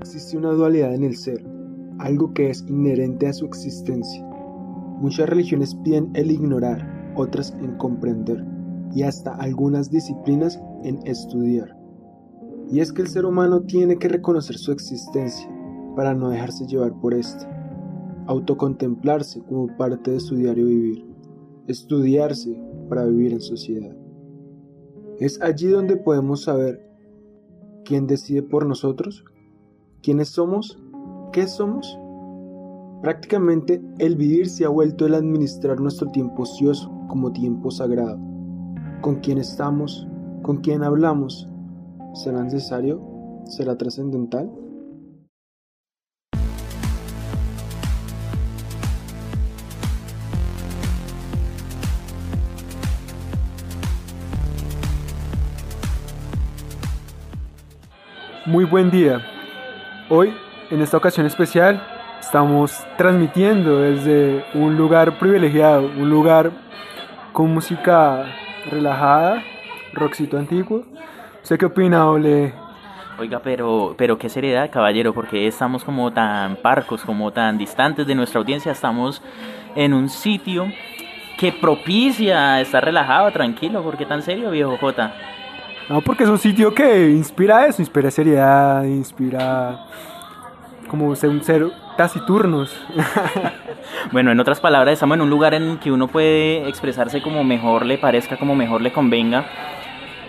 existe una dualidad en el ser, algo que es inherente a su existencia. Muchas religiones piden el ignorar, otras en comprender, y hasta algunas disciplinas en estudiar. Y es que el ser humano tiene que reconocer su existencia para no dejarse llevar por esta, autocontemplarse como parte de su diario vivir, estudiarse para vivir en sociedad. Es allí donde podemos saber quién decide por nosotros, quiénes somos, qué somos. Prácticamente el vivir se ha vuelto el administrar nuestro tiempo ocioso como tiempo sagrado. Con quién estamos, con quién hablamos, ¿Será necesario? ¿Será trascendental? Muy buen día. Hoy, en esta ocasión especial, estamos transmitiendo desde un lugar privilegiado, un lugar con música relajada, rockcito antiguo, ¿Usted qué opina? Oiga, pero, pero qué seriedad, caballero, porque estamos como tan parcos, como tan distantes de nuestra audiencia, estamos en un sitio que propicia estar relajado, tranquilo, ¿por qué tan serio, viejo Jota? No, porque es un sitio que inspira eso, inspira seriedad, inspira como ser ser taciturnos. bueno, en otras palabras, estamos en un lugar en que uno puede expresarse como mejor le parezca, como mejor le convenga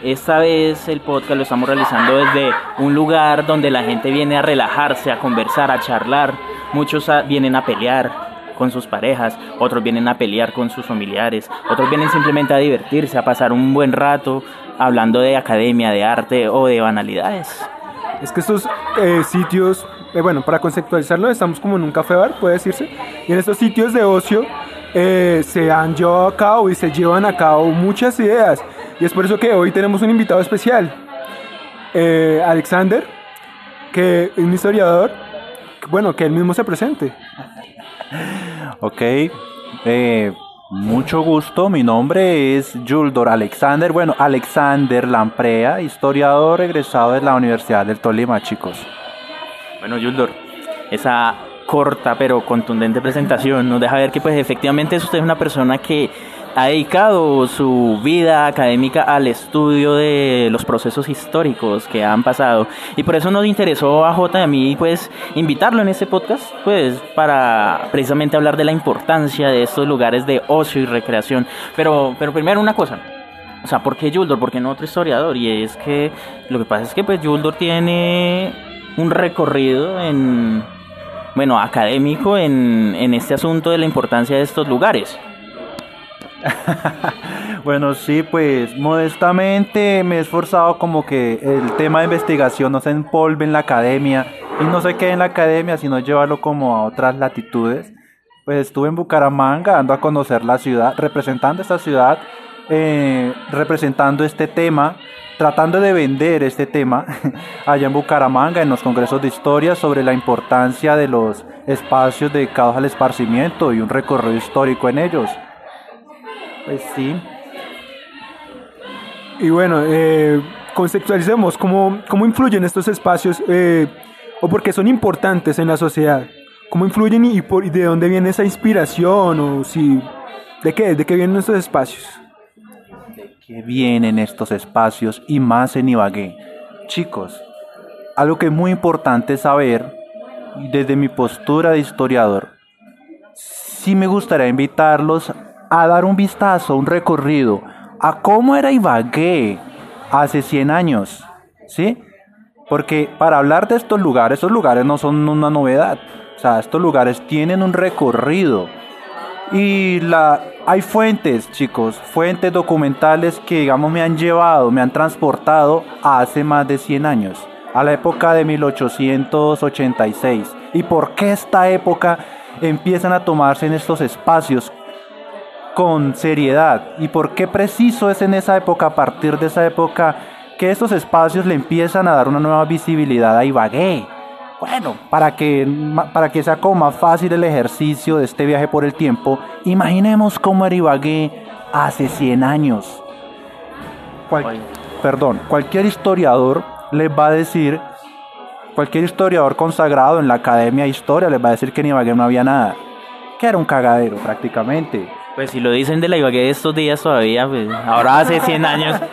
esta vez el podcast lo estamos realizando desde un lugar donde la gente viene a relajarse, a conversar, a charlar. Muchos vienen a pelear con sus parejas, otros vienen a pelear con sus familiares, otros vienen simplemente a divertirse, a pasar un buen rato hablando de academia, de arte o de banalidades. Es que estos eh, sitios, eh, bueno, para conceptualizarlo, estamos como en un café bar, puede decirse, y en estos sitios de ocio eh, se han llevado a cabo y se llevan a cabo muchas ideas. Y es por eso que hoy tenemos un invitado especial, eh, Alexander, que es un historiador, bueno, que él mismo se presente. Ok, eh, mucho gusto, mi nombre es Yuldor Alexander, bueno, Alexander Lamprea, historiador egresado de la Universidad del Tolima, chicos. Bueno, Yuldor, esa corta pero contundente presentación nos deja ver que pues efectivamente usted es una persona que ha dedicado su vida académica al estudio de los procesos históricos que han pasado y por eso nos interesó a J y a mí pues invitarlo en este podcast pues para precisamente hablar de la importancia de estos lugares de ocio y recreación pero pero primero una cosa o sea, ¿por qué Yuldor? ¿Por qué no otro historiador? Y es que lo que pasa es que pues Yuldor tiene un recorrido en bueno, académico en, en este asunto de la importancia de estos lugares. bueno, sí, pues modestamente me he esforzado como que el tema de investigación no se empolve en la academia y no se quede en la academia, sino llevarlo como a otras latitudes. Pues estuve en Bucaramanga, ando a conocer la ciudad, representando esta ciudad, eh, representando este tema tratando de vender este tema allá en Bucaramanga, en los congresos de historia, sobre la importancia de los espacios dedicados al esparcimiento y un recorrido histórico en ellos. Pues sí. Y bueno, eh, conceptualicemos cómo, cómo influyen estos espacios eh, o por qué son importantes en la sociedad. ¿Cómo influyen y, por, de dónde viene esa inspiración o si... ¿De qué? ¿De qué vienen estos espacios? que vienen estos espacios y más en Ibagué. Chicos, algo que es muy importante saber, desde mi postura de historiador, sí me gustaría invitarlos a dar un vistazo, un recorrido a cómo era Ibagué hace 100 años, ¿sí? Porque para hablar de estos lugares, estos lugares no son una novedad, o sea, estos lugares tienen un recorrido y la, hay fuentes, chicos, fuentes documentales que, digamos, me han llevado, me han transportado a hace más de 100 años, a la época de 1886. ¿Y por qué esta época empiezan a tomarse en estos espacios con seriedad? ¿Y por qué preciso es en esa época, a partir de esa época, que estos espacios le empiezan a dar una nueva visibilidad a Ibagué? Bueno, para que, para que sea como más fácil el ejercicio de este viaje por el tiempo, imaginemos cómo era Ibagué hace 100 años. perdón, cualquier historiador les va a decir cualquier historiador consagrado en la Academia de Historia les va a decir que en Ibagué no había nada, que era un cagadero prácticamente. Pues si lo dicen de la Ibagué de estos días todavía, pues ahora hace 100 años.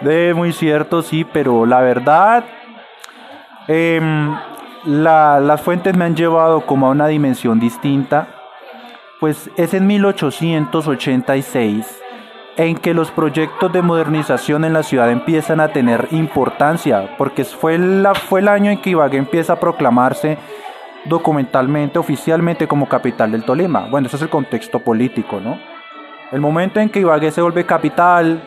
De muy cierto, sí, pero la verdad, em, la- las fuentes me han llevado como a una dimensión distinta. Pues es en 1886 en que los proyectos de modernización en la ciudad empiezan a tener importancia, porque fue, la, fue el año en que Ibagué empieza a proclamarse documentalmente, oficialmente como capital del Tolima. Bueno, ese es el contexto político, ¿no? El momento en que Ibagué se vuelve capital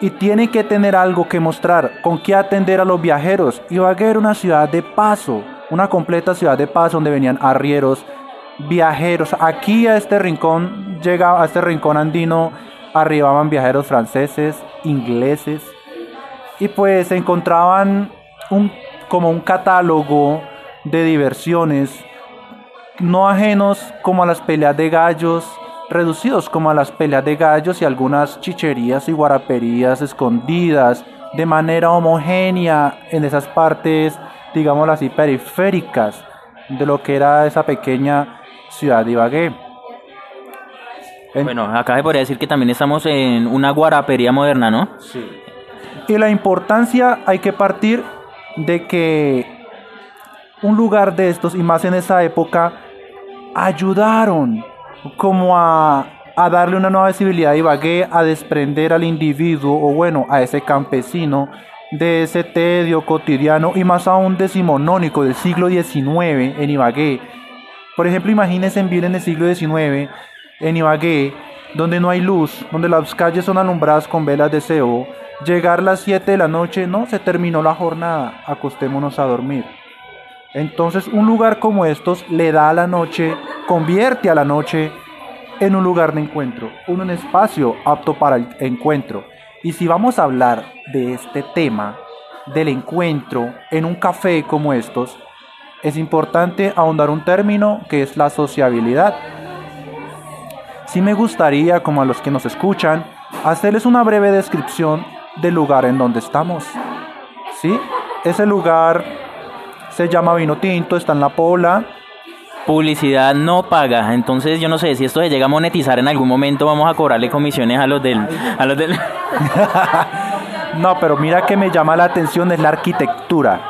y tiene que tener algo que mostrar, con qué atender a los viajeros. Ibagué era una ciudad de paso, una completa ciudad de paso donde venían arrieros, viajeros. Aquí a este rincón llega a este rincón andino arribaban viajeros franceses, ingleses y pues se encontraban un, como un catálogo de diversiones no ajenos como a las peleas de gallos, reducidos como a las peleas de gallos y algunas chicherías y guaraperías escondidas de manera homogénea en esas partes, digámoslo así, periféricas de lo que era esa pequeña ciudad de Ibagué. En- Bueno, acá se podría decir que también estamos en una guarapería moderna, ¿no? Y la importancia hay que partir de que un lugar de estos, y más en esa época, ayudaron como a, a darle una nueva visibilidad a Ibagué, a desprender al individuo, o bueno, a ese campesino, de ese tedio cotidiano y más aún decimonónico del siglo XIX en Ibagué. Por ejemplo, imagínense vivir en el siglo XIX en Ibagué, donde no hay luz, donde las calles son alumbradas con velas de cebo. Llegar las 7 de la noche, no, se terminó la jornada, acostémonos a dormir. Entonces, un lugar como estos le da a la noche, convierte a la noche en un lugar de encuentro, un, un espacio apto para el encuentro. Y si vamos a hablar de este tema, del encuentro en un café como estos, es importante ahondar un término que es la sociabilidad. Sí me gustaría, como a los que nos escuchan, hacerles una breve descripción del lugar en donde estamos. ¿Sí? Ese lugar se llama Vino Tinto, está en La Pola. Publicidad no paga, entonces yo no sé si esto se llega a monetizar en algún momento, vamos a cobrarle comisiones a los del... A los del... No, pero mira que me llama la atención es la arquitectura.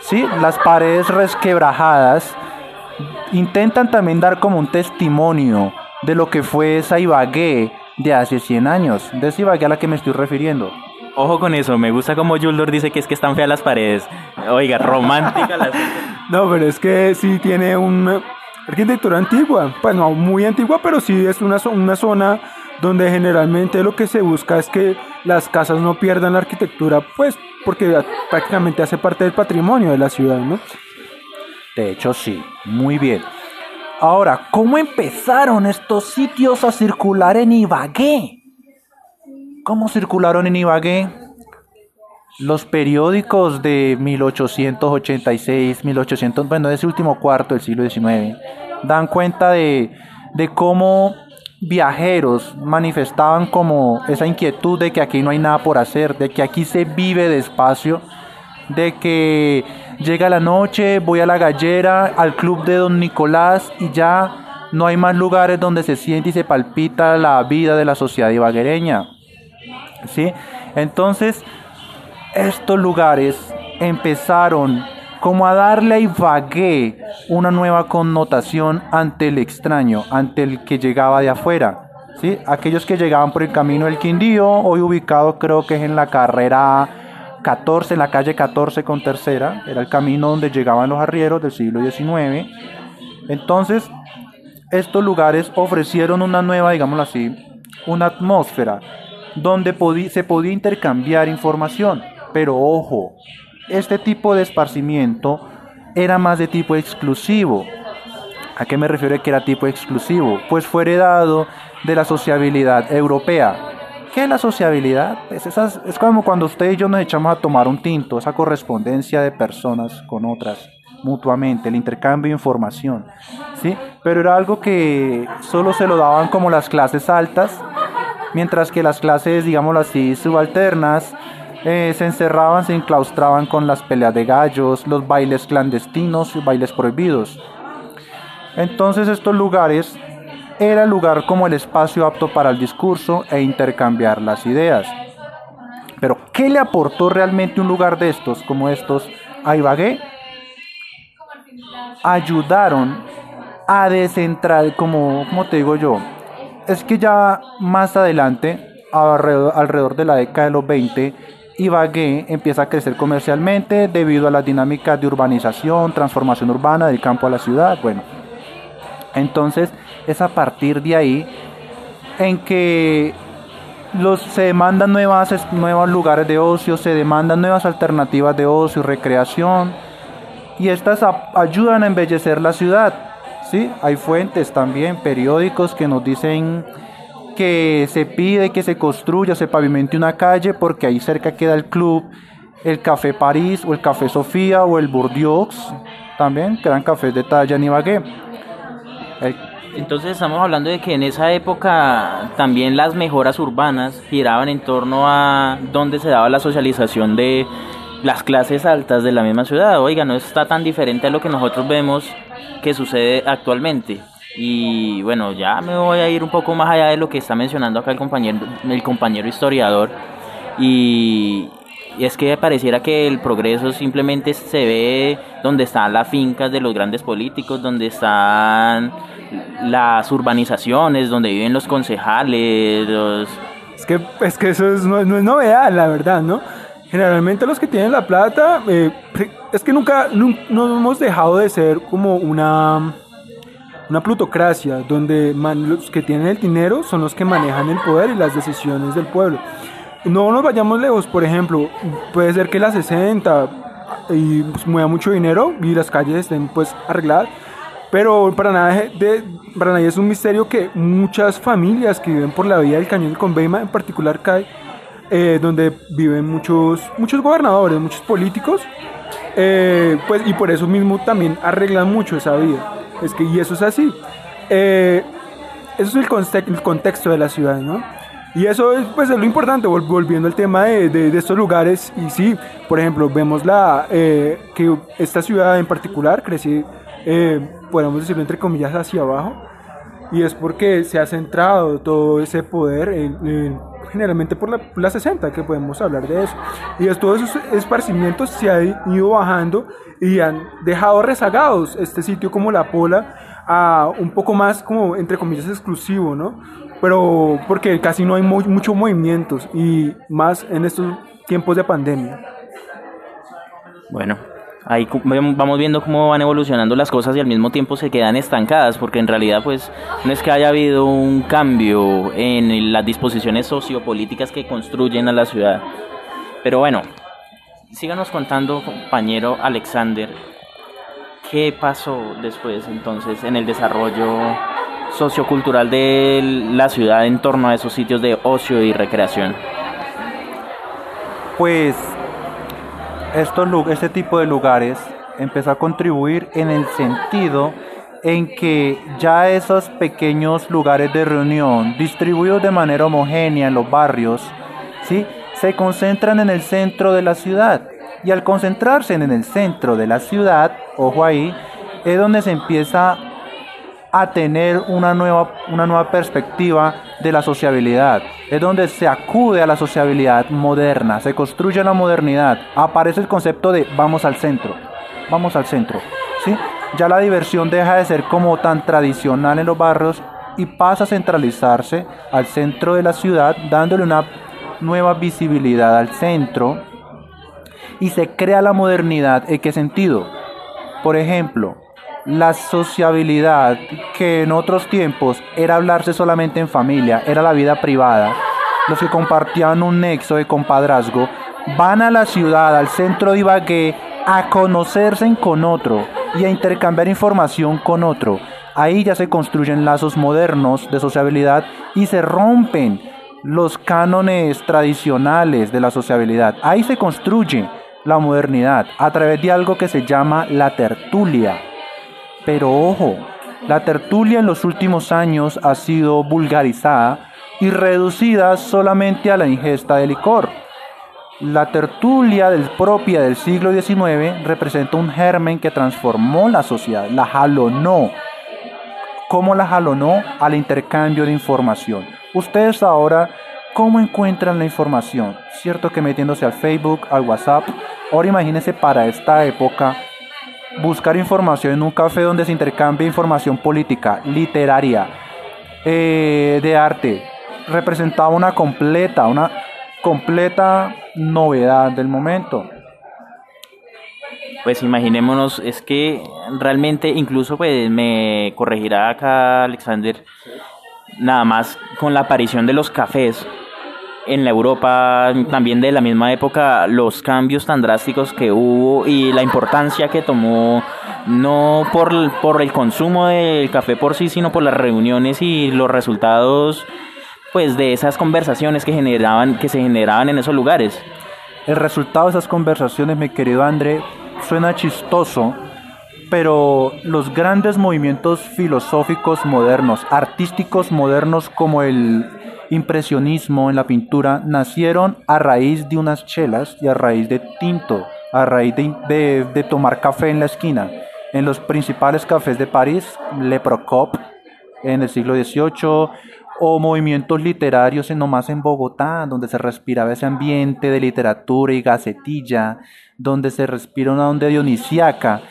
¿Sí? Las paredes resquebrajadas intentan también dar como un testimonio de lo que fue esa Ibagué de hace 100 años. De esa Ibagué a la que me estoy refiriendo. Ojo con eso, me gusta como Yuldor dice que es que están feas las paredes. Oiga, romántica las... No, pero es que sí tiene una arquitectura antigua. Pues no muy antigua, pero sí es una, una zona donde generalmente lo que se busca es que las casas no pierdan la arquitectura, pues porque prácticamente hace parte del patrimonio de la ciudad, ¿no? De hecho, sí, muy bien. Ahora, ¿cómo empezaron estos sitios a circular en Ibagué? ¿Cómo circularon en Ibagué? Los periódicos de 1886, 1800, bueno, de ese último cuarto del siglo XIX, dan cuenta de, de cómo viajeros manifestaban como esa inquietud de que aquí no hay nada por hacer, de que aquí se vive despacio, de que llega la noche, voy a la gallera, al club de Don Nicolás y ya no hay más lugares donde se siente y se palpita la vida de la sociedad ibaguereña. Entonces, estos lugares empezaron como a darle a Ibagué una nueva connotación ante el extraño, ante el que llegaba de afuera. ¿sí? Aquellos que llegaban por el camino del Quindío, hoy ubicado creo que es en la carrera 14, en la calle 14 con tercera, era el camino donde llegaban los arrieros del siglo XIX. Entonces, estos lugares ofrecieron una nueva, digámoslo así, una atmósfera donde se podía intercambiar información. Pero ojo, este tipo de esparcimiento era más de tipo exclusivo. ¿A qué me refiero que era tipo exclusivo? Pues fue heredado de la sociabilidad europea. ¿Qué es la sociabilidad? Pues es como cuando usted y yo nos echamos a tomar un tinto, esa correspondencia de personas con otras mutuamente, el intercambio de información, ¿sí? Pero era algo que solo se lo daban como las clases altas, mientras que las clases, digámoslo así, subalternas, eh, se encerraban, se enclaustraban con las peleas de gallos, los bailes clandestinos y bailes prohibidos. Entonces estos lugares era el lugar como el espacio apto para el discurso e intercambiar las ideas. Pero ¿qué le aportó realmente un lugar de estos como estos a? Ayudaron a descentrar, como, como te digo yo, es que ya más adelante, alrededor, de la década de los 20, Ibagué empieza a crecer comercialmente debido a las dinámicas de urbanización, transformación urbana del campo a la ciudad. Bueno, entonces es a partir de ahí en que los, se demandan nuevos lugares de ocio, se demandan nuevas alternativas de ocio y recreación, y estas ayudan a embellecer la ciudad. ¿Sí? Hay fuentes también, periódicos que nos dicen que se pide que se construya, se pavimente una calle porque ahí cerca queda el club, el Café París o el Café Sofía o el Bourdieu también, quedan cafés de talla en Ibagué. Entonces estamos hablando de que en esa época también las mejoras urbanas giraban en torno a donde se daba la socialización de las clases altas de la misma ciudad. Oiga, no está tan diferente a lo que nosotros vemos que sucede actualmente. Y bueno, ya me voy a ir un poco más allá de lo que está mencionando acá el compañero, el compañero historiador. Y, es que pareciera que el progreso simplemente se ve donde están las fincas de los grandes políticos, donde están las urbanizaciones, donde viven los concejales. Es, que, es que eso no, es novedad, la verdad, ¿no? Generalmente los que tienen la plata, eh, es que nunca, no hemos dejado de ser como una una plutocracia donde los que tienen el dinero son los que manejan el poder y las decisiones del pueblo. No nos vayamos lejos, por ejemplo, puede ser que la 60 y pues, mueva mucho dinero y las calles estén pues arregladas, pero para, nada de, para nadie es un misterio que muchas familias que viven por la vía del Cañón del Conveima, en particular CAI, eh, donde viven muchos, muchos gobernadores, muchos políticos, eh, pues, y por eso mismo también arreglan mucho esa vida. Es que, y eso es así. Eh, eso es el, el, contexto de la ciudad, ¿no? Y eso es, pues, es lo importante, volviendo al tema de, de, estos lugares. Y sí, por ejemplo, vemos la, eh, que esta ciudad en particular crece, eh, podemos decirlo entre comillas, hacia abajo. Y es porque se ha centrado todo ese poder en, generalmente por la, la, 60, que podemos hablar de eso. Y todos esos esparcimientos se han ido bajando y han dejado rezagados este sitio como La Pola a un poco más como entre comillas exclusivo, ¿no? Pero porque casi no hay muchos movimientos y más en estos tiempos de pandemia. Bueno, ahí vamos viendo cómo van evolucionando las cosas y al mismo tiempo se quedan estancadas, porque en realidad pues no es que haya habido un cambio en las disposiciones sociopolíticas que construyen a la ciudad. Pero bueno, síganos contando, compañero Alexander, qué pasó después entonces en el desarrollo sociocultural de la ciudad en torno a esos sitios de ocio y recreación. Pues estos, este tipo de lugares empezó a contribuir en el sentido en que ya esos pequeños lugares de reunión distribuidos de manera homogénea en los barrios, ¿sí? se concentran en el centro de la ciudad. Y al concentrarse en el centro de la ciudad, ojo ahí, es donde se empieza a tener una nueva, una nueva perspectiva de la sociabilidad. Es donde se acude a la sociabilidad moderna, se construye la modernidad. Aparece el concepto de vamos al centro, vamos al centro. ¿sí? Ya la diversión deja de ser como tan tradicional en los barrios y pasa a centralizarse al centro de la ciudad, dándole una nueva visibilidad al centro y se crea la modernidad. ¿En qué sentido? Por ejemplo, la sociabilidad que en otros tiempos era hablarse solamente en familia, era la vida privada, los que compartían un nexo de compadrazgo, van a la ciudad, al centro de Ibagué, a conocerse con otro y a intercambiar información con otro. Ahí ya se construyen lazos modernos de sociabilidad y se rompen los cánones tradicionales de la sociabilidad. Ahí se construye la modernidad a través de algo que se llama la tertulia. Pero ojo, la tertulia en los últimos años ha sido vulgarizada y reducida solamente a la ingesta de licor. La tertulia del propia del siglo XIX representa un germen que transformó la sociedad, la jalonó. ¿Cómo la jalonó? Al intercambio de información. Ustedes ahora, ¿cómo encuentran la información? Cierto que metiéndose al Facebook, al WhatsApp. Ahora imagínense para esta época buscar información en un café donde se intercambia información política, literaria, eh, de arte. Representaba una completa, una completa novedad del momento. Pues imaginémonos, es que realmente incluso pues me corregirá acá Alexander, nada más con la aparición de los cafés en la Europa también de la misma época, los cambios tan drásticos que hubo y la importancia que tomó no por, por el consumo del café por sí, sino por las reuniones y los resultados pues de esas conversaciones que generaban que se generaban en esos lugares. El resultado de esas conversaciones, mi querido André, suena chistoso, pero los grandes movimientos filosóficos modernos, artísticos modernos como el impresionismo en la pintura, nacieron a raíz de unas chelas y a raíz de tinto, a raíz de, tomar café en la esquina. En los principales cafés de París, Le Procop en el siglo XVIII, o movimientos literarios en nomás en Bogotá, donde se respiraba ese ambiente de literatura y gacetilla, donde se respira una onda dionisiaca.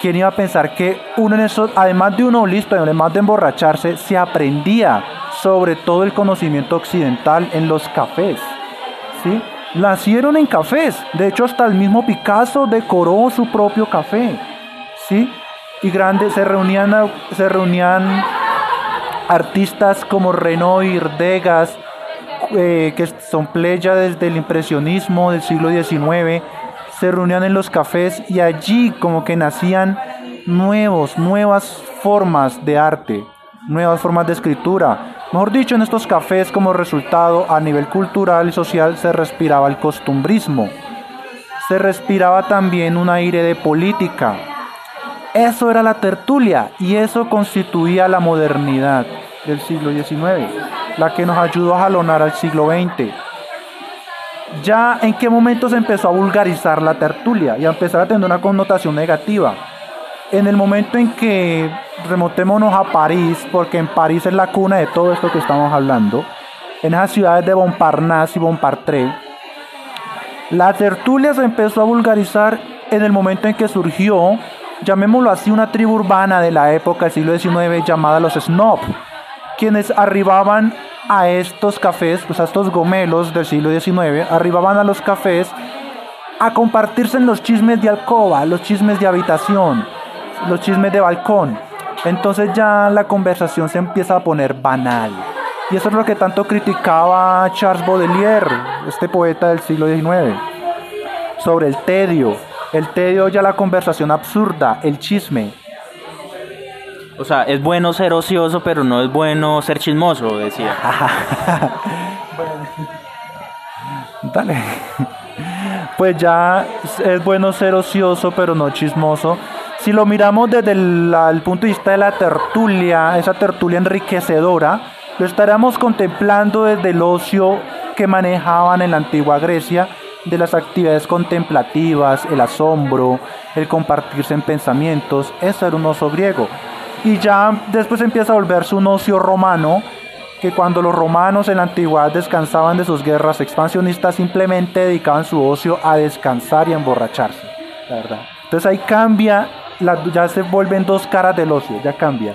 ¿Quién iba a pensar que uno en eso, además de uno listo, además de emborracharse, se aprendía sobre todo el conocimiento occidental en los cafés? ¿Sí? Nacieron en cafés. De hecho, hasta el mismo Picasso decoró su propio café. ¿Sí? Y grandes se reunían, se reunían artistas como Renoir, Degas, eh, que son pleya desde el impresionismo del siglo XIX, se reunían en los cafés y allí como que nacían nuevos, nuevas formas de arte, nuevas formas de escritura. Mejor dicho, en estos cafés como resultado a nivel cultural y social se respiraba el costumbrismo. Se respiraba también un aire de política, eso era la tertulia y eso constituía la modernidad del siglo XIX, la que nos ayudó a jalonar al siglo XX. Ya en qué momento se empezó a vulgarizar la tertulia y a empezar a tener una connotación negativa. En el momento en que remotémonos a París, porque en París es la cuna de todo esto que estamos hablando, en esas ciudades de Montparnasse y Montmartre, la tertulia se empezó a vulgarizar en el momento en que surgió llamémoslo así, una tribu urbana de la época del siglo XIX llamada los snob, quienes arribaban a estos cafés, pues a estos gomelos del siglo XIX, arribaban a los cafés a compartirse en los chismes de alcoba, los chismes de habitación, los chismes de balcón. Entonces ya la conversación se empieza a poner banal. Y eso es lo que tanto criticaba Charles Baudelaire, este poeta del siglo XIX, sobre el tedio, el tedio ya la conversación absurda, el chisme. O sea, es bueno ser ocioso, pero no es bueno ser chismoso, decía. Dale. Pues ya es bueno ser ocioso, pero no chismoso. Si lo miramos desde el, el punto de vista de la tertulia, esa tertulia enriquecedora, lo estaremos contemplando desde el ocio que manejaban en la antigua Grecia de las actividades contemplativas, el asombro, el compartirse en pensamientos, eso era un ocio griego. Y ya después empieza a volverse un ocio romano, que cuando los romanos en la antigüedad descansaban de sus guerras expansionistas, simplemente dedicaban su ocio a descansar y a emborracharse. La verdad. Entonces ahí cambia, ya se vuelven dos caras del ocio, ya cambia.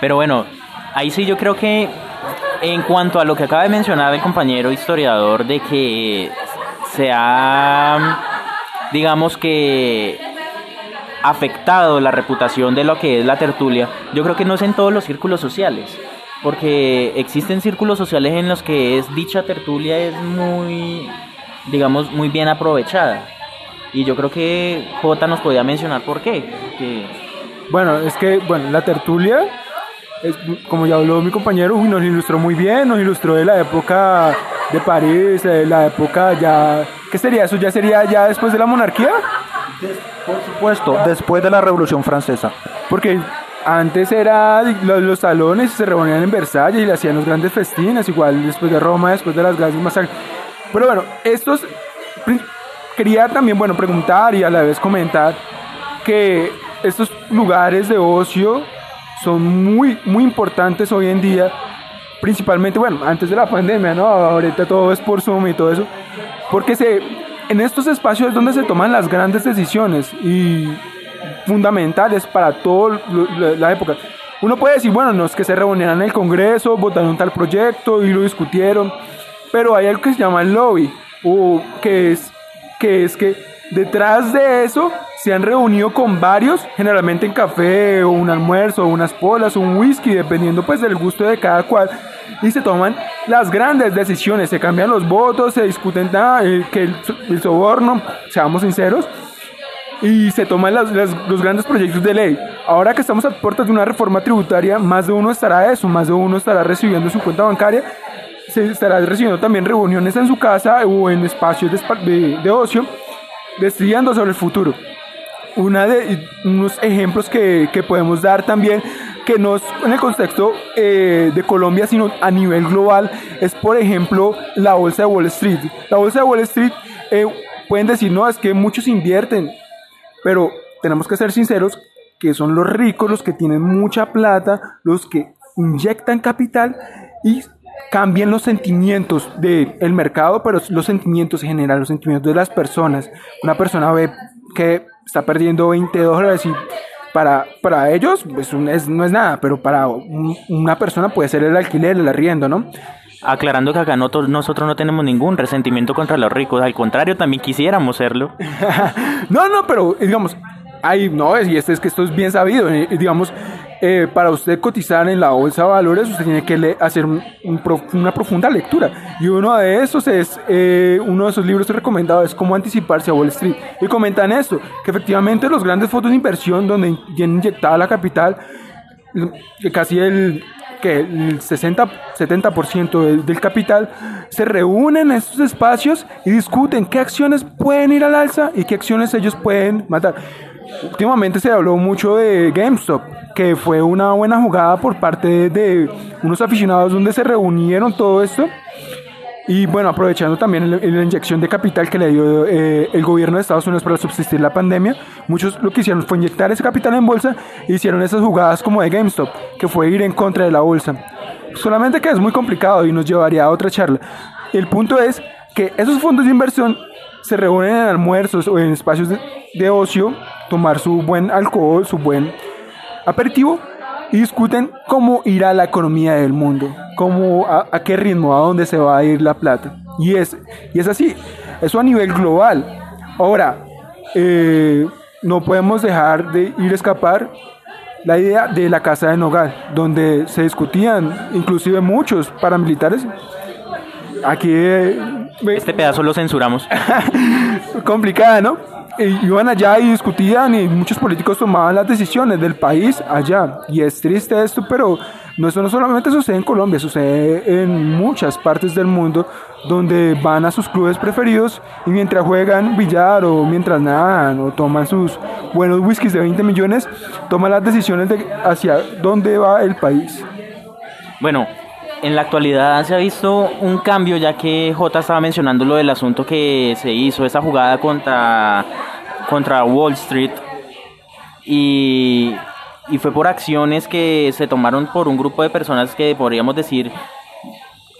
Pero bueno, ahí sí yo creo que en cuanto a lo que acaba de mencionar el compañero historiador de que se ha, digamos que, afectado la reputación de lo que es la tertulia, yo creo que no es en todos los círculos sociales, porque existen círculos sociales en los que es dicha tertulia es muy, digamos, muy bien aprovechada. Y yo creo que J nos podía mencionar por qué. Bueno, es que, bueno, la tertulia como ya habló mi compañero, nos ilustró muy bien, nos ilustró de la época de París, de la época ya... ¿Qué sería? ¿Eso ya sería ya después de la monarquía? por supuesto, después de la Revolución Francesa. Porque antes era los, los, salones se reunían en Versalles y le hacían los grandes festines, igual después de Roma, después de las grandes masacres. Pero bueno, estos quería también, bueno, preguntar y a la vez comentar que estos lugares de ocio son muy, muy importantes hoy en día, principalmente, bueno, antes de la pandemia, ¿no? Ahorita todo es por Zoom y todo eso, porque se, en estos espacios es donde se toman las grandes decisiones y fundamentales para toda la época. Uno puede decir, bueno, no es que se reunieran en el Congreso, votaron tal proyecto y lo discutieron, pero hay algo que se llama el lobby, o que es que es que detrás de eso se han reunido con varios, generalmente en café o un almuerzo o unas polas o un whisky, dependiendo pues del gusto de cada cual. Y se toman las grandes decisiones, se cambian los votos, se discuten ah, que el, soborno, seamos sinceros, y se toman los grandes proyectos de ley. Ahora que estamos a puertas de una reforma tributaria, más de uno estará eso, más de uno estará recibiendo su cuenta bancaria se estará recibiendo también reuniones en su casa o en espacios de, de, ocio, estudiando sobre el futuro. Una de unos ejemplos que, que, podemos dar también, que no es en el contexto eh, de Colombia, sino a nivel global, es por ejemplo la bolsa de Wall Street. La bolsa de Wall Street, eh, pueden decir, no, es que muchos invierten, pero tenemos que ser sinceros que son los ricos los que tienen mucha plata, los que inyectan capital y cambien los sentimientos del mercado, pero los sentimientos en general, los sentimientos de las personas. Una persona ve que está perdiendo 20 dólares y para, para ellos pues, no es nada, pero para una persona puede ser el alquiler, el arriendo, ¿no? Aclarando que acá nosotros no tenemos ningún resentimiento contra los ricos, al contrario, también quisiéramos serlo. no, no, pero digamos, hay, no, y este es que esto es bien sabido, digamos, eh, para usted cotizar en la bolsa de valores, usted tiene que hacer una profunda lectura. Y uno de esos es, eh, uno de esos libros recomendados es Cómo anticiparse a Wall Street. Y comentan esto, que efectivamente los grandes fondos de inversión donde tienen inyectada la capital, que casi el, que el 60-70% del, del capital se reúnen en estos espacios y discuten qué acciones pueden ir al alza y qué acciones ellos pueden matar. Últimamente se habló mucho de GameStop, que fue una buena jugada por parte de unos aficionados donde se reunieron todo esto. Y bueno, aprovechando también la inyección de capital que le dio eh, el gobierno de Estados Unidos para subsistir la pandemia, muchos lo que hicieron fue inyectar ese capital en bolsa e hicieron esas jugadas como de GameStop, que fue ir en contra de la bolsa. Solamente que es muy complicado y nos llevaría a otra charla. El punto es que esos fondos de inversión se reúnen en almuerzos o en espacios de ocio tomar su buen alcohol, su buen aperitivo y discuten cómo irá la economía del mundo, cómo, a, qué ritmo, a dónde se va a ir la plata. Y es, y es así, eso a nivel global. Ahora, eh, no podemos dejar de ir a escapar la idea de la casa de Nogal, donde se discutían inclusive muchos paramilitares. Aquí... Eh, este pedazo lo censuramos. complicada, ¿no? Iban allá y discutían y muchos políticos tomaban las decisiones del país allá. Y es triste esto, pero no, eso no solamente sucede en Colombia, sucede en muchas partes del mundo donde van a sus clubes preferidos y mientras juegan billar o mientras nadan o toman sus buenos whiskies de 20 millones, toman las decisiones de hacia dónde va el país. Bueno, en la actualidad se ha visto un cambio, ya que J estaba mencionando lo del asunto que se hizo, esa jugada contra, contra Wall Street. Y, y fue por acciones que se tomaron por un grupo de personas que podríamos decir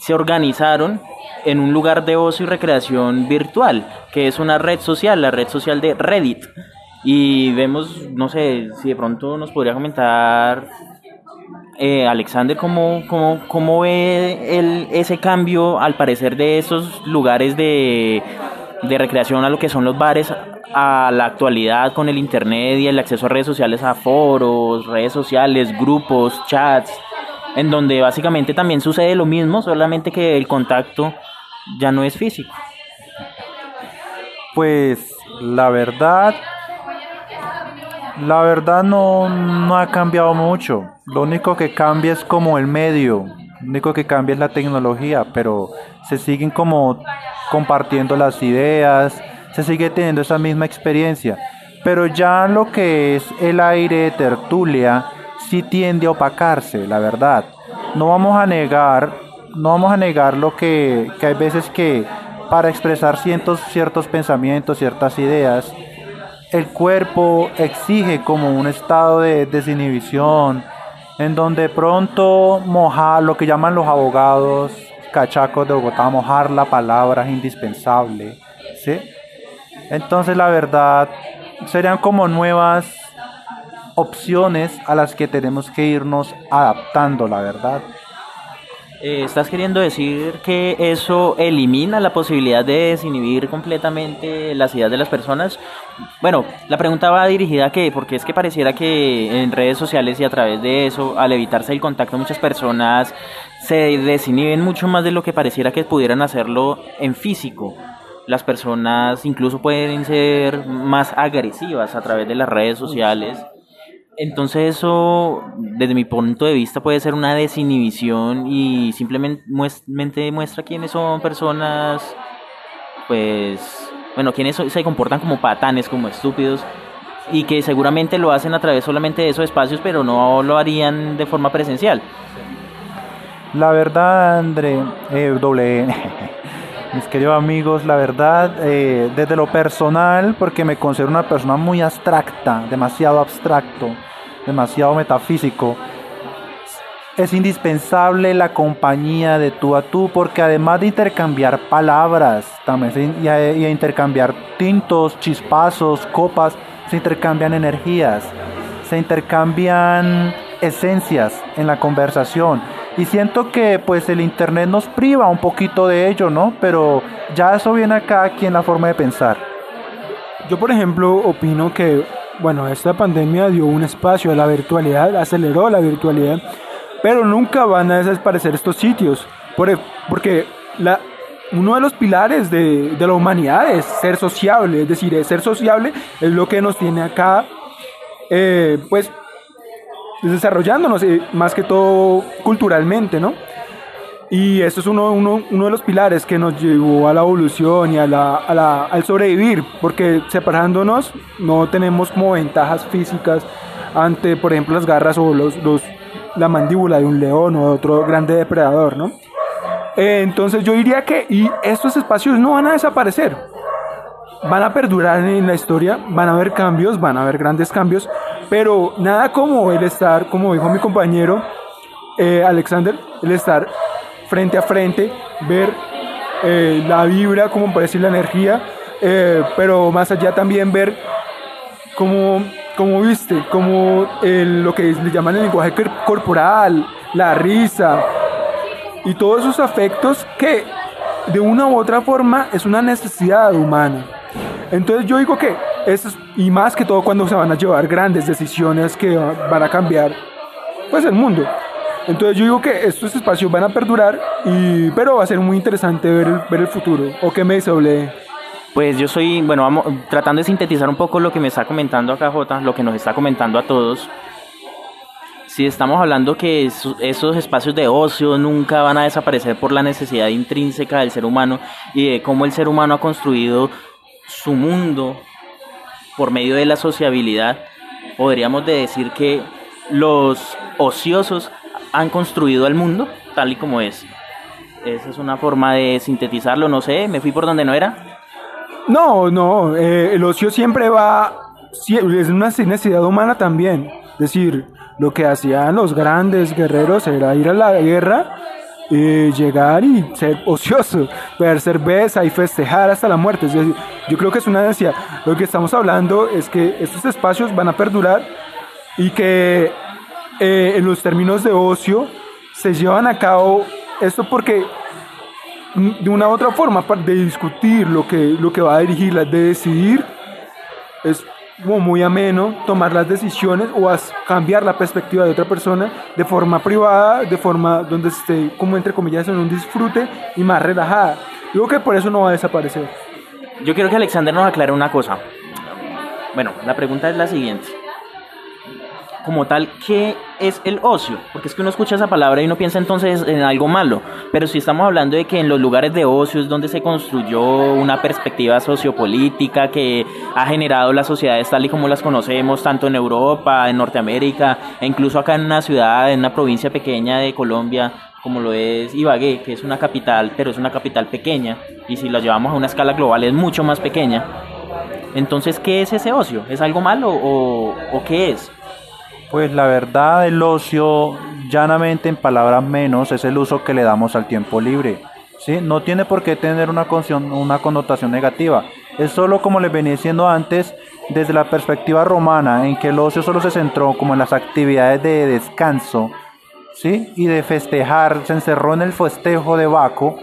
se organizaron en un lugar de ocio y recreación virtual, que es una red social, la red social de Reddit. Y vemos, no sé, si de pronto nos podría comentar eh, Alexander, ¿cómo, cómo, cómo ve el, ese cambio, al parecer, de esos lugares de, de recreación a lo que son los bares a la actualidad con el internet y el acceso a redes sociales, a foros, redes sociales, grupos, chats, en donde básicamente también sucede lo mismo, solamente que el contacto ya no es físico. Pues la verdad, la verdad no, no ha cambiado mucho. Lo único que cambia es como el medio, lo único que cambia es la tecnología, pero se siguen como compartiendo las ideas, se sigue teniendo esa misma experiencia. Pero ya lo que es el aire de tertulia sí tiende a opacarse, la verdad. No vamos a negar, no vamos a negar lo que, que hay veces que para expresar ciertos, ciertos pensamientos, ciertas ideas, el cuerpo exige como un estado de desinhibición, en donde pronto mojar, lo que llaman los abogados cachacos de Bogotá, mojar la palabra es indispensable. ¿sí? Entonces la verdad serían como nuevas opciones a las que tenemos que irnos adaptando, la verdad. Eh, ¿Estás queriendo decir que eso elimina la posibilidad de desinhibir completamente las ideas de las personas? Bueno, la pregunta va dirigida a que, porque es que pareciera que en redes sociales y a través de eso, al evitarse el contacto, muchas personas se desinhiben mucho más de lo que pareciera que pudieran hacerlo en físico. Las personas incluso pueden ser más agresivas a través de las redes sociales entonces eso, desde mi punto de vista, puede ser una desinhibición y simplemente muestra quiénes son personas, pues, bueno, quienes se comportan como patanes, como estúpidos, y que seguramente lo hacen a través solamente de esos espacios, pero no lo harían de forma presencial. La verdad, André, eh, doble, e, mis queridos amigos, la verdad, eh, desde lo personal, porque me considero una persona muy abstracta, demasiado abstracto, demasiado metafísico. Es indispensable la compañía de tú a tú porque además de intercambiar palabras también y, intercambiar tintos, chispazos, copas, se intercambian energías, se intercambian esencias en la conversación. Y siento que pues el internet nos priva un poquito de ello, ¿no? Pero ya eso viene acá aquí en la forma de pensar. Yo por ejemplo opino que bueno, esta pandemia dio un espacio a la virtualidad, aceleró la virtualidad, pero nunca van a desaparecer estos sitios, e, porque la, uno de los pilares de, la humanidad es ser sociable, es decir, ser sociable es lo que nos tiene acá, eh, pues, desarrollándonos, eh, más que todo culturalmente, ¿no? Y esto es uno, uno, uno, de los pilares que nos llevó a la evolución y a la, a la, al sobrevivir, porque separándonos no tenemos como ventajas físicas ante, por ejemplo, las garras o los, los, la mandíbula de un león o de otro grande depredador, ¿no? Eh, entonces yo diría que y estos espacios no van a desaparecer, van a perdurar en la historia, van a haber cambios, van a haber grandes cambios, pero nada como el estar, como dijo mi compañero eh, Alexander, el estar frente a frente, ver eh, la vibra, como decir la energía, eh, pero más allá también ver cómo, cómo viste, como lo que le llaman el lenguaje corporal, la risa y todos esos afectos que de una u otra forma es una necesidad humana. Entonces yo digo que eso y más que todo cuando se van a llevar grandes decisiones que van a cambiar pues el mundo. Entonces yo digo que estos espacios van a perdurar, y, pero va a ser muy interesante ver el, futuro. ¿O qué me dice Pues yo soy, bueno, vamos tratando de sintetizar un poco lo que me está comentando acá Jota, lo que nos está comentando a todos. Si estamos hablando que esos espacios de ocio nunca van a desaparecer por la necesidad intrínseca del ser humano y de cómo el ser humano ha construido su mundo por medio de la sociabilidad, podríamos decir que los ociosos han construido el mundo tal y como es. Esa es una forma de sintetizarlo, no sé, me fui por donde no era. No, no, eh, el ocio siempre va, es una necesidad humana también. Es decir, lo que hacían los grandes guerreros era ir a la guerra, eh, llegar y ser ocioso, beber cerveza y festejar hasta la muerte. Es decir, yo creo que es una necesidad. Lo que estamos hablando es que estos espacios van a perdurar y que eh, en los términos de ocio se llevan a cabo esto porque mm, de una u otra forma de discutir lo que, lo que va a dirigirla, de decidir, es como muy ameno tomar las decisiones o cambiar la perspectiva de otra persona de forma privada, de forma donde esté como entre comillas en un disfrute y más relajada. Digo que por eso no va a desaparecer. Yo quiero que Alexander nos aclare una cosa. Bueno, la pregunta es la siguiente como tal, ¿qué es el ocio? Porque es que uno escucha esa palabra y uno piensa entonces en algo malo, pero si estamos hablando de que en los lugares de ocio es donde se construyó una perspectiva sociopolítica que ha generado las sociedades tal y como las conocemos, tanto en Europa, en Norteamérica, e incluso acá en una ciudad, en una provincia pequeña de Colombia, como lo es Ibagué, que es una capital, pero es una capital pequeña, y si la llevamos a una escala global es mucho más pequeña. Entonces, ¿qué es ese ocio? ¿Es algo malo o, o qué es? Pues la verdad, el ocio, llanamente en palabras menos, es el uso que le damos al tiempo libre. ¿sí? No tiene por qué tener una, una connotación negativa. Es solo como les venía diciendo antes, desde la perspectiva romana, en que el ocio solo se centró como en las actividades de descanso, ¿sí? Y de festejar, se encerró en el festejo de Baco,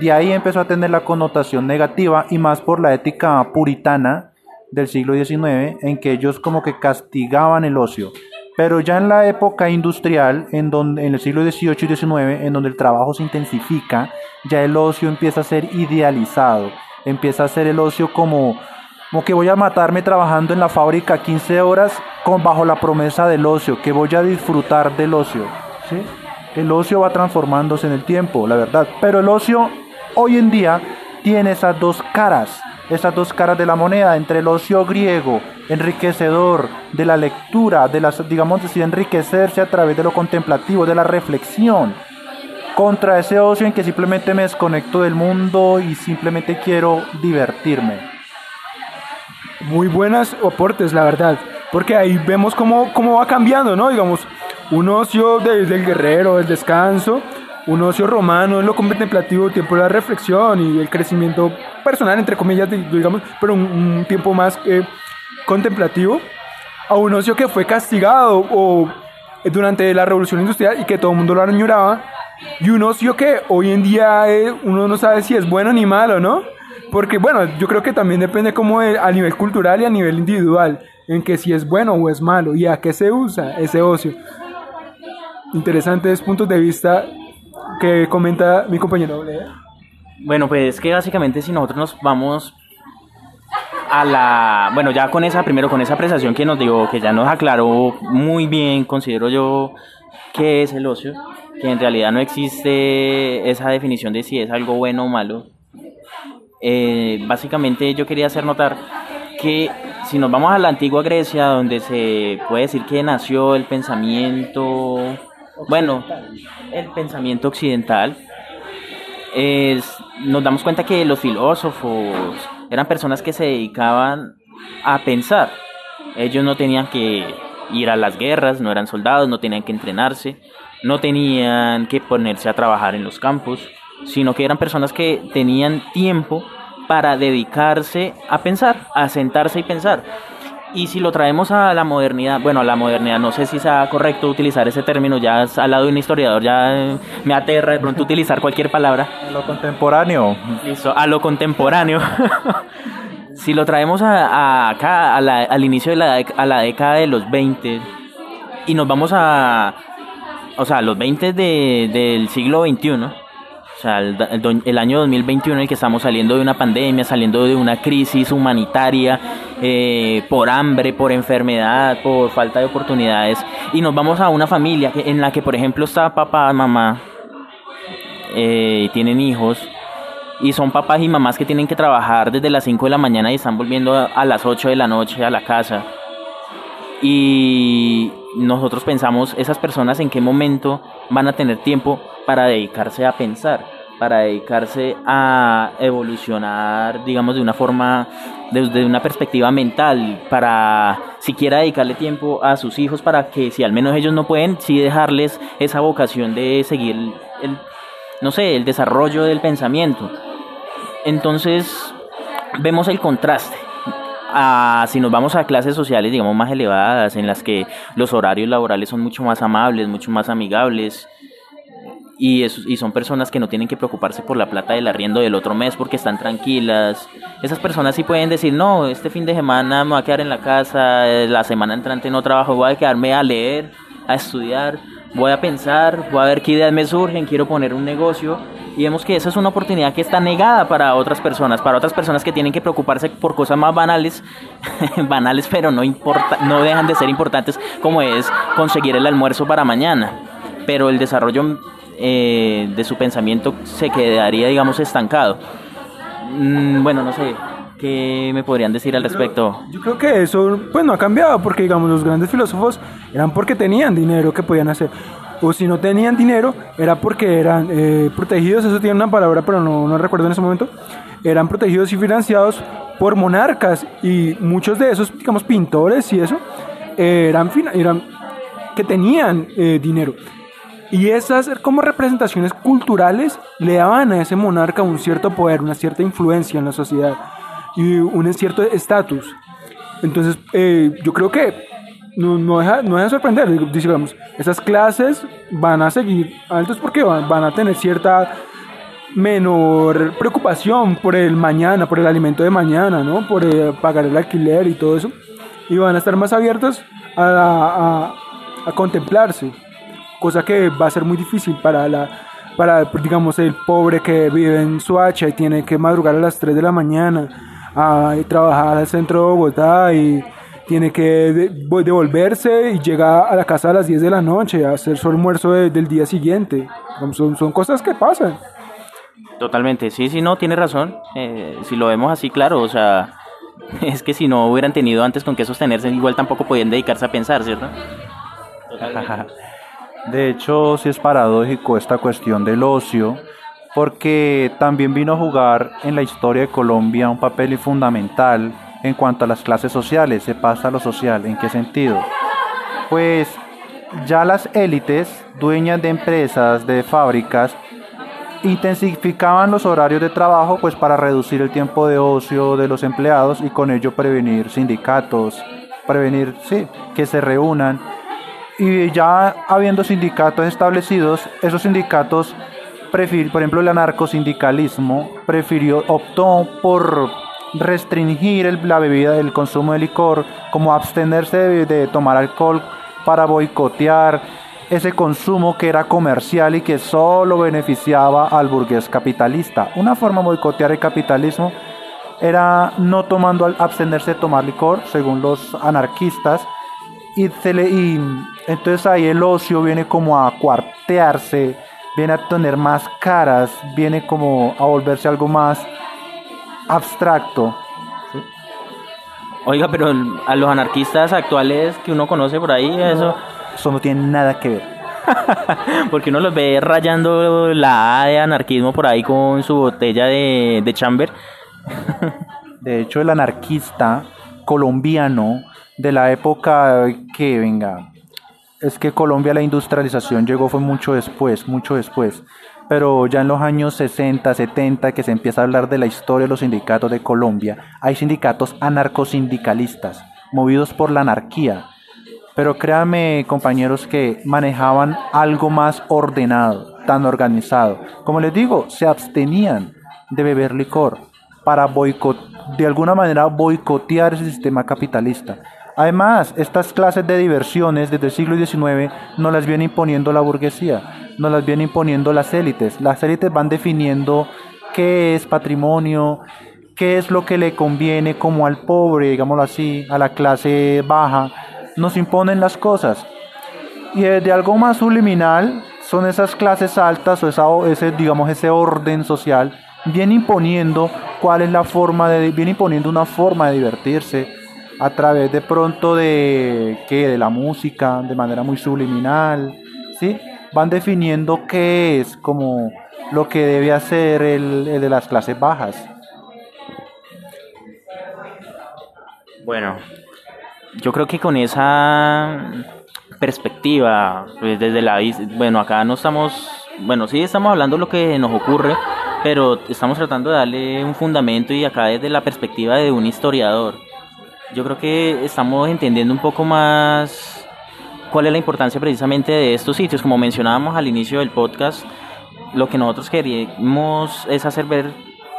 de ahí empezó a tener la connotación negativa y más por la ética puritana del siglo XIX, en que ellos como que castigaban el ocio. Pero ya en la época industrial, en, donde, en el siglo XVIII y XIX, en donde el trabajo se intensifica, ya el ocio empieza a ser idealizado, empieza a ser el ocio como como que voy a matarme trabajando en la fábrica 15 horas con, bajo la promesa del ocio, que voy a disfrutar del ocio. El ocio va transformándose en el tiempo, la verdad. Pero el ocio hoy en día tiene esas dos caras, esas dos caras de la moneda, entre el ocio griego, enriquecedor, de la lectura, de las, digamos así, enriquecerse a través de lo contemplativo, de la reflexión, contra ese ocio en que simplemente me desconecto del mundo y simplemente quiero divertirme muy buenas aportes, la verdad. Porque ahí vemos cómo, cómo va cambiando, ¿no? Digamos, un ocio del, del guerrero, del descanso, un ocio romano en lo contemplativo, tiempo de la reflexión y el crecimiento personal, entre comillas, digamos, pero un, tiempo más eh, contemplativo, a un ocio que fue castigado o durante la revolución industrial y que todo el mundo lo añoraba, y un ocio que hoy en día eh, uno no sabe si es bueno ni malo, ¿no? Porque bueno, yo creo que también depende como a nivel cultural y a nivel individual, en que si es bueno o es malo y a qué se usa ese ocio. Interesantes puntos de vista que comenta mi compañero. Bueno, pues que básicamente si nosotros nos vamos a la, bueno, ya con esa, primero con esa apreciación que nos digo, que ya nos aclaró muy bien, considero yo, qué es el ocio, que en realidad no existe esa definición de si es algo bueno o malo, eh, básicamente yo quería hacer notar que si nos vamos a la antigua Grecia, donde se puede decir que nació el pensamiento, bueno, el pensamiento occidental, es, nos damos cuenta que los filósofos eran personas que se dedicaban a pensar. Ellos no tenían que ir a las guerras, no eran soldados, no tenían que entrenarse, no tenían que ponerse a trabajar en los campos, sino que eran personas que tenían tiempo para dedicarse a pensar, a sentarse y pensar. Y si lo traemos a la modernidad, bueno, a la modernidad, no sé si sea correcto utilizar ese término, ya al lado de un historiador, ya me aterra de pronto utilizar cualquier palabra. A lo contemporáneo. Listo, a lo contemporáneo. si lo traemos a, acá, al inicio de la, a la década de los 20, y nos vamos a, o sea, los 20 de, del siglo XXI, o sea, el, año 2021 en el que estamos saliendo de una pandemia, saliendo de una crisis humanitaria, eh, por hambre, por enfermedad, por falta de oportunidades, y nos vamos a una familia en la que, por ejemplo, está papá, mamá, eh, tienen hijos, y son papás y mamás que tienen que trabajar desde las 5 de la mañana y están volviendo a las 8 de la noche a la casa. Y nosotros pensamos, esas personas en qué momento van a tener tiempo para dedicarse a pensar, para dedicarse a evolucionar, digamos, de una forma, desde una perspectiva mental, para siquiera dedicarle tiempo a sus hijos, para que si al menos ellos no pueden, sí dejarles esa vocación de seguir el, no sé, el desarrollo del pensamiento. Entonces, vemos el contraste. Si nos vamos a clases sociales, digamos, más elevadas, en las que los horarios laborales son mucho más amables, mucho más amigables, y, y son personas que no tienen que preocuparse por la plata del arriendo del otro mes porque están tranquilas. Esas personas sí pueden decir, no, este fin de semana me voy a quedar en la casa, la semana entrante no trabajo, voy a quedarme a leer, a estudiar, voy a pensar, voy a ver qué ideas me surgen, quiero poner un negocio. Y vemos que esa es una oportunidad que está negada para otras personas, para otras personas que tienen que preocuparse por cosas más banales, banales pero no, importa, no dejan de ser importantes, como es conseguir el almuerzo para mañana. Pero el desarrollo eh, de su pensamiento se quedaría, digamos, estancado. Mm, bueno, no sé, ¿qué me podrían decir al respecto? Yo creo que eso, pues no ha cambiado, porque digamos, los grandes filósofos eran porque tenían dinero que podían hacer. o si no tenían dinero, era porque eran eh, protegidos, eso tiene una palabra, pero no, no recuerdo en ese momento, eran protegidos y financiados por monarcas y muchos de esos, digamos, pintores y eso, eran, eran que tenían eh, dinero. Y esas como representaciones culturales le daban a ese monarca un cierto poder, una cierta influencia en la sociedad y un cierto estatus. Entonces, eh, yo creo que no, no, deja, no deja sorprender, digamos, esas clases van a seguir altas porque van, van a tener cierta menor preocupación por el mañana, por el alimento de mañana, ¿no? Por eh, pagar el alquiler y todo eso. Y van a estar más abiertos a, a, a, contemplarse, cosa que va a ser muy difícil para la para digamos el pobre que vive en Suacha y tiene que madrugar a las 3 de la mañana a trabajar al centro de Bogotá y tiene que devolverse y llega a la casa a las 10 de la noche a hacer su almuerzo del día siguiente. Son, son cosas que pasan. Totalmente, sí, sí, no, tiene razón. Eh, si lo vemos así, claro, o sea, es que si no hubieran tenido antes con qué sostenerse, igual tampoco podían dedicarse a pensar, ¿cierto? De hecho, sí es paradójico esta cuestión del ocio, porque también vino a jugar en la historia de Colombia un papel fundamental en cuanto a las clases sociales, se pasa a lo social, ¿en qué sentido? Pues ya las élites, dueñas de empresas, de fábricas, intensificaban los horarios de trabajo pues para reducir el tiempo de ocio de los empleados y con ello prevenir sindicatos, prevenir sí, que se reúnan. Y ya habiendo sindicatos establecidos, esos sindicatos prefir, por ejemplo el anarcosindicalismo prefirió optó por restringir la bebida del consumo de licor, como abstenerse de tomar alcohol para boicotear ese consumo que era comercial y que solo beneficiaba al burgués capitalista. Una forma de boicotear el capitalismo era no tomando, abstenerse de tomar licor, según los anarquistas, y entonces ahí el ocio viene como a cuartearse, viene a tener más caras, viene como a volverse algo más abstracto. Oiga, pero a los anarquistas actuales que uno conoce por ahí, eso eso no tiene nada que ver. Porque uno los ve rayando la A de anarquismo por ahí con su botella de, de chamber. de hecho, el anarquista colombiano de la época que, venga, es que Colombia la industrialización llegó fue mucho después, mucho después. Pero ya en los años 60, 70, que se empieza a hablar de la historia de los sindicatos de Colombia, hay sindicatos anarcosindicalistas, movidos por la anarquía pero créanme, compañeros, que manejaban algo más ordenado, tan organizado. Como les digo, se abstenían de beber licor para de alguna manera boicotear ese sistema capitalista. Además, estas clases de diversiones desde el siglo XIX no las viene imponiendo la burguesía, no las viene imponiendo las élites. Las élites van definiendo qué es patrimonio, qué es lo que le conviene como al pobre, digámoslo así, a la clase baja nos imponen las cosas. Y de algo más subliminal son esas clases altas o ese, digamos, ese orden social, viene imponiendo cuál es la forma de, imponiendo una forma de divertirse a través de pronto de, ¿qué? de la música, de manera muy subliminal, ¿sí? Van definiendo qué es como lo que debe hacer el, el de las clases bajas. Bueno, yo creo que con esa perspectiva, pues desde la bueno, acá no estamos, bueno, sí estamos hablando de lo que nos ocurre, pero estamos tratando de darle un fundamento y acá desde la perspectiva de un historiador. Yo creo que estamos entendiendo un poco más cuál es la importancia precisamente de estos sitios. Como mencionábamos al inicio del podcast, lo que nosotros queremos es hacer ver,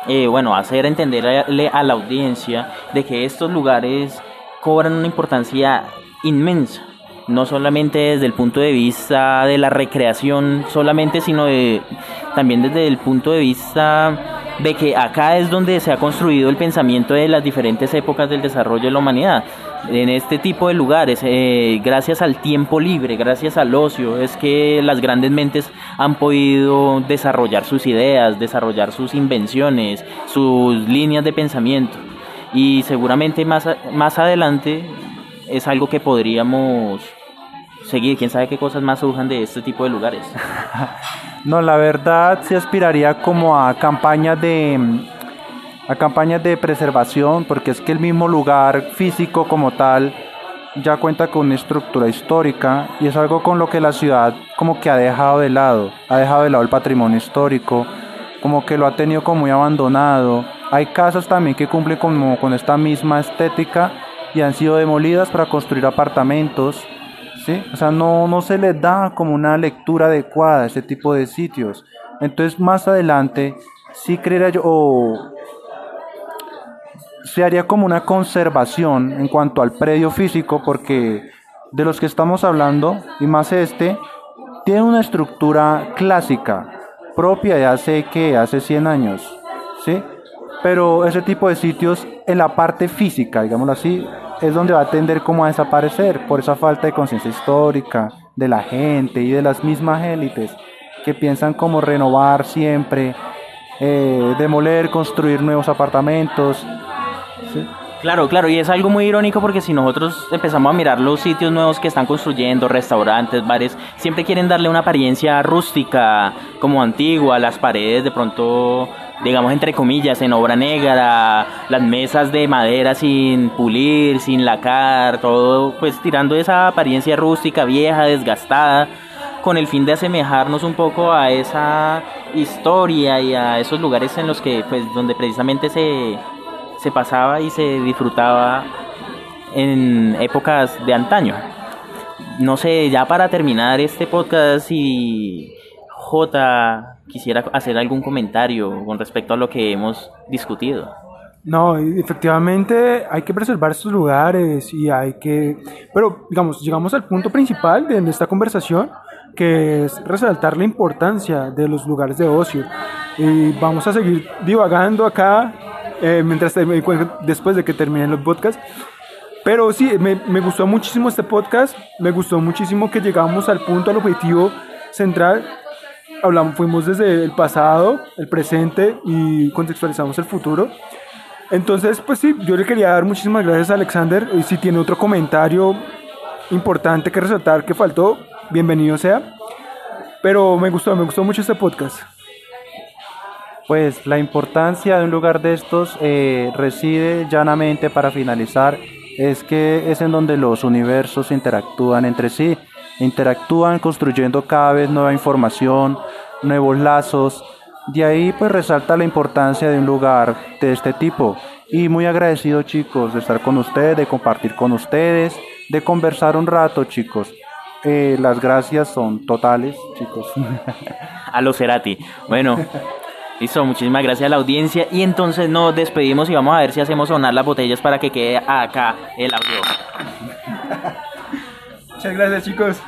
eh, bueno, hacer entenderle a la audiencia de que estos lugares cobran una importancia inmensa, no solamente desde el punto de vista de la recreación solamente, sino de, también desde el punto de vista de que acá es donde se ha construido el pensamiento de las diferentes épocas del desarrollo de la humanidad. En este tipo de lugares, eh, gracias al tiempo libre, gracias al ocio, es que las grandes mentes han podido desarrollar sus ideas, desarrollar sus invenciones, sus líneas de pensamiento y seguramente más, más adelante es algo que podríamos seguir. Quién sabe qué cosas más surjan de este tipo de lugares. no, la verdad se aspiraría como a campañas de a campañas de preservación, porque es que el mismo lugar físico como tal ya cuenta con una estructura histórica y es algo con lo que la ciudad como que ha dejado de lado, ha dejado de lado el patrimonio histórico, como que lo ha tenido como muy abandonado. Hay casas también que cumplen como con esta misma estética y han sido demolidas para construir apartamentos. O sea, no, no se les da como una lectura adecuada a ese tipo de sitios. Entonces, más adelante, sí creería yo, o se haría como una conservación en cuanto al predio físico, porque de los que estamos hablando, y más este, tiene una estructura clásica, propia de hace que hace 100 años, ¿sí? Pero ese tipo de sitios en la parte física, digámoslo así, es donde va a tender como a desaparecer por esa falta de conciencia histórica de la gente y de las mismas élites que piensan como renovar siempre, eh, demoler, construir nuevos apartamentos. Claro, claro, y es algo muy irónico porque si nosotros empezamos a mirar los sitios nuevos que están construyendo, restaurantes, bares, siempre quieren darle una apariencia rústica, como antigua, las paredes de pronto digamos entre comillas, en obra negra, las mesas de madera sin pulir, sin lacar, todo pues tirando esa apariencia rústica, vieja, desgastada, con el fin de asemejarnos un poco a esa historia y a esos lugares en los que pues donde precisamente se, se pasaba y se disfrutaba en épocas de antaño. No sé, ya para terminar este podcast y J quisiera hacer algún comentario con respecto a lo que hemos discutido. No, efectivamente hay que preservar estos lugares y hay que... Pero, digamos, llegamos al punto principal de esta conversación, que es resaltar la importancia de los lugares de ocio. Y vamos a seguir divagando acá eh, mientras después de que terminen los podcasts. Pero sí, me, me gustó muchísimo este podcast, me gustó muchísimo que llegamos al punto, al objetivo central hablamos, fuimos desde el pasado, el presente y contextualizamos el futuro. Entonces, pues sí, yo le quería dar muchísimas gracias a Alexander. Y si tiene otro comentario importante que resaltar que faltó, bienvenido sea. Pero me gustó, me gustó mucho este podcast. Pues la importancia de un lugar de estos eh, reside llanamente para finalizar, es que es en donde los universos interactúan entre sí interactúan construyendo cada vez nueva información, nuevos lazos. De ahí pues resalta la importancia de un lugar de este tipo. Y muy agradecido chicos de estar con ustedes, de compartir con ustedes, de conversar un rato chicos. Eh, las gracias son totales chicos. a los Cerati. Bueno. Listo, muchísimas gracias a la audiencia y entonces nos despedimos y vamos a ver si hacemos sonar las botellas para que quede acá el audio. Muchas gracias chicos.